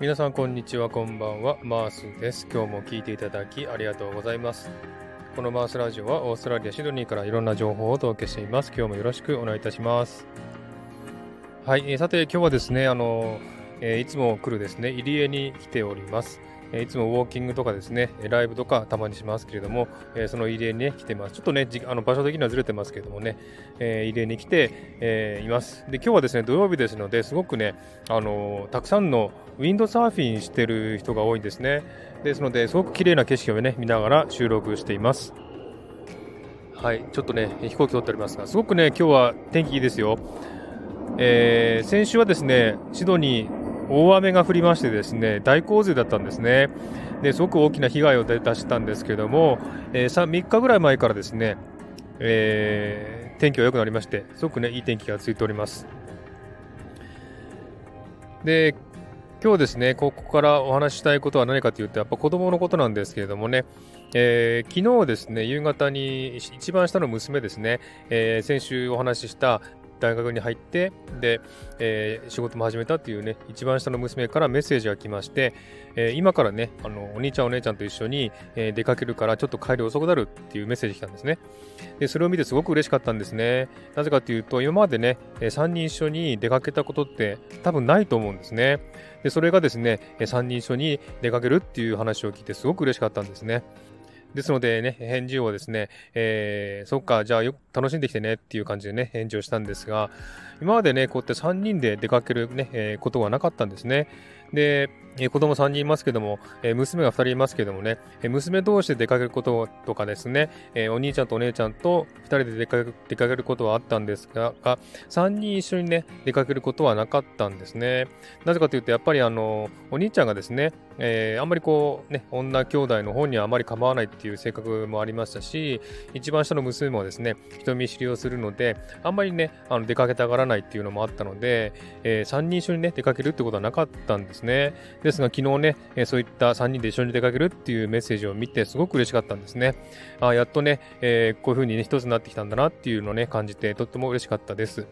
皆さんこんにちは、こんばんは。マースです。今日も聞いていただきありがとうございます。このマースラジオはオーストラリア・シドニーからいろんな情報をお届けしています。今日もよろしくお願いいたします。はい、えー、さて今日はですね、あの、えー、いつも来るですね、入江に来ております。いつもウォーキングとかですね、ライブとかたまにしますけれども、その入江に、ね、来てます。ちょっとね、あの場所的にはずれてますけれどもね、え入江に来て、えー、います。で、今日はですね、土曜日ですので、すごくね、あのたくさんのウィンドサーフィンしてる人が多いんですね。ですので、すごく綺麗な景色をね、見ながら収録しています。はい、ちょっとね、飛行機撮っておりますが、すごくね、今日は天気いいですよ。えー、先週はですね、シドニー、大雨が降りましてですね大洪水だったんですね。ですごく大きな被害を出したんですけども、えー、3, 3日ぐらい前からですね、えー、天気が良くなりましてすごくねいい天気が続いております。で今日ですねここからお話ししたいことは何かというとやっぱ子供のことなんですけれどもねえー、昨日ですね、夕方に一番下の娘ですね、えー、先週お話しした大学に入って、で、えー、仕事も始めたっていうね、一番下の娘からメッセージが来まして、えー、今からね、あの、お兄ちゃんお姉ちゃんと一緒に、えー、出かけるからちょっと帰り遅くなるっていうメッセージ来たんですね。で、それを見てすごく嬉しかったんですね。なぜかというと、今までね、3人一緒に出かけたことって多分ないと思うんですね。で、それがですね、3人一緒に出かけるっていう話を聞いてすごく嬉しかったんですね。ですのでね、返事をですね、えー、そっか、じゃあよ楽しんできてねっていう感じでね、返事をしたんですが、今までね、こうやって3人で出かけるね、えー、ことはなかったんですね。で、えー、子供3人いますけども、え、娘が2人いますけどもね、えー、娘同士で出かけることとかですね、えお兄ちゃんとお姉ちゃんと2人で出かけることはあったんですが、が3人一緒にね、出かけることはなかったんですね。なぜかというと、やっぱりあの、お兄ちゃんがですね、えあんまりこう、ね、女兄弟の方にはあまり構わないっていう性格もありましたし、一番下の娘もですね、人見知りをするので、あんまりね、あの出かけたがらないっていうのもあったので、え3人一緒にね、出かけるってことはなかったんですね。ですが、昨日ね、えそういった3人で一緒に出かけるっていうメッセージを見て、すごく嬉しかったんですね。あやっとね、えー、こういう風にね、一つになってきたんだなっていうのをね、感じて、とっても嬉しかったです。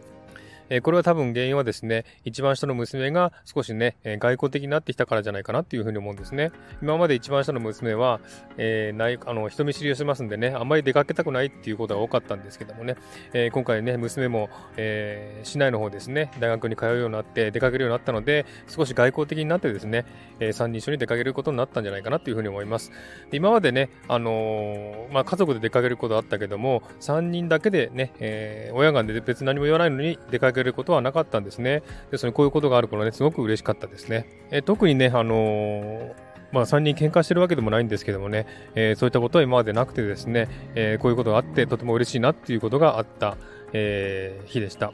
えこれは多分原因はですね、一番下の娘が少しね、え外交的になってきたからじゃないかなっていうふうに思うんですね。今まで一番下の娘は、えー、ないあの人見知りをしますんでね、あんまり出かけたくないっていうことが多かったんですけどもね、えー、今回ね、娘も、えー、市内の方ですね、大学に通うようになって出かけるようになったので、少し外交的になってですね、え、3人一緒に出かけることになったんじゃないかなっていうふうに思います。で今までね、あのまあ、家族で出かけることあったけども、3人だけでね、え親が別に何も言わないのに出かけることはなかったんですね。ですので、こういうことがある頃ね、すごく嬉しかったですね。え特にね、あのーまあ、3人喧嘩してるわけでもないんですけどもね、えー、そういったことは今までなくてですね、えー、こういうことがあってとても嬉しいなっていうことがあった、えー、日でした。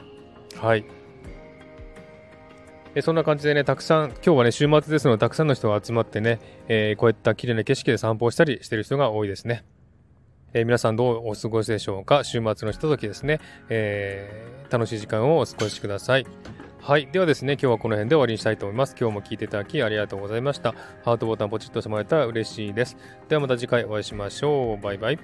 はい。えそんな感じでね、たくさん、今日はね、週末ですので、たくさんの人が集まってね、えこういった綺麗な景色で散歩をしたりしてる人が多いですね。えー、皆さんどうお過ごしでしょうか？週末のひとときですね、えー、楽しい時間をお過ごしください。はい。ではですね、今日はこの辺で終わりにしたいと思います。今日も聴いていただきありがとうございました。ハートボタンポチッとしてもらえたら嬉しいです。ではまた次回お会いしましょう。バイバイ。